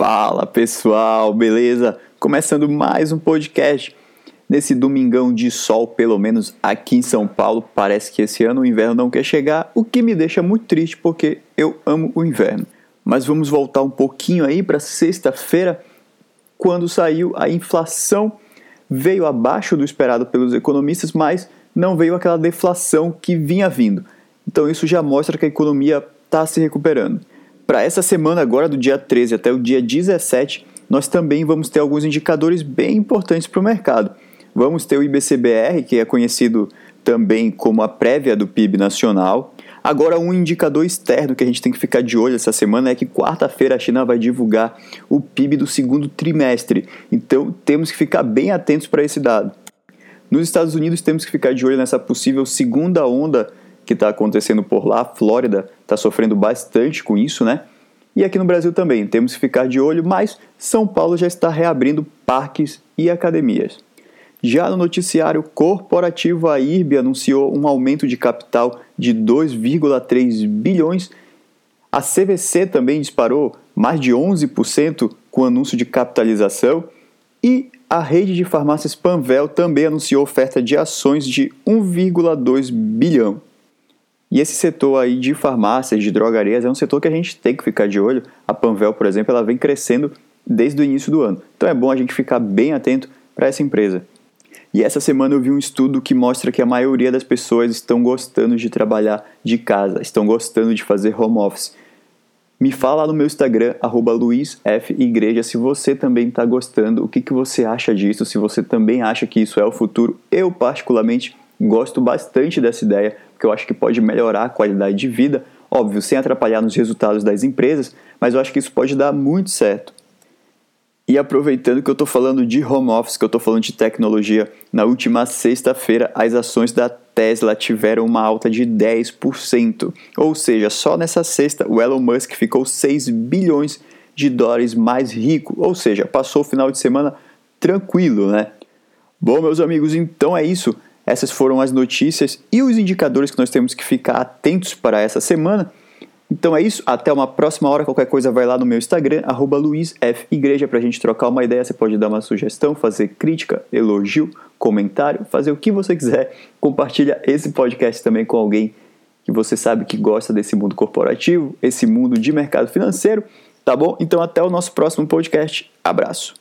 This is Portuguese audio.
Fala pessoal, beleza? Começando mais um podcast nesse domingão de sol, pelo menos aqui em São Paulo. Parece que esse ano o inverno não quer chegar, o que me deixa muito triste porque eu amo o inverno. Mas vamos voltar um pouquinho aí para sexta-feira, quando saiu a inflação, veio abaixo do esperado pelos economistas, mas não veio aquela deflação que vinha vindo. Então isso já mostra que a economia está se recuperando. Para essa semana agora, do dia 13 até o dia 17, nós também vamos ter alguns indicadores bem importantes para o mercado. Vamos ter o IBCBR, que é conhecido também como a prévia do PIB nacional. Agora, um indicador externo que a gente tem que ficar de olho essa semana é que quarta-feira a China vai divulgar o PIB do segundo trimestre. Então, temos que ficar bem atentos para esse dado. Nos Estados Unidos, temos que ficar de olho nessa possível segunda onda que está acontecendo por lá. A Flórida está sofrendo bastante com isso, né? E aqui no Brasil também, temos que ficar de olho, mas São Paulo já está reabrindo parques e academias. Já no noticiário corporativo, a IRB anunciou um aumento de capital de 2,3 bilhões. A CVC também disparou mais de 11% com o anúncio de capitalização. E a rede de farmácias Panvel também anunciou oferta de ações de 1,2 bilhão. E esse setor aí de farmácias, de drogarias, é um setor que a gente tem que ficar de olho. A Panvel, por exemplo, ela vem crescendo desde o início do ano. Então é bom a gente ficar bem atento para essa empresa. E essa semana eu vi um estudo que mostra que a maioria das pessoas estão gostando de trabalhar de casa, estão gostando de fazer home office. Me fala lá no meu Instagram, luizfigreja, se você também está gostando, o que, que você acha disso, se você também acha que isso é o futuro. Eu, particularmente, gosto bastante dessa ideia, porque eu acho que pode melhorar a qualidade de vida, óbvio, sem atrapalhar nos resultados das empresas, mas eu acho que isso pode dar muito certo. E aproveitando que eu estou falando de home office, que eu estou falando de tecnologia, na última sexta-feira as ações da Tesla tiveram uma alta de 10%. Ou seja, só nessa sexta o Elon Musk ficou 6 bilhões de dólares mais rico. Ou seja, passou o final de semana tranquilo, né? Bom, meus amigos, então é isso. Essas foram as notícias e os indicadores que nós temos que ficar atentos para essa semana. Então é isso, até uma próxima hora. Qualquer coisa vai lá no meu Instagram, luizfigreja, para a gente trocar uma ideia. Você pode dar uma sugestão, fazer crítica, elogio, comentário, fazer o que você quiser. Compartilha esse podcast também com alguém que você sabe que gosta desse mundo corporativo, esse mundo de mercado financeiro, tá bom? Então até o nosso próximo podcast. Abraço.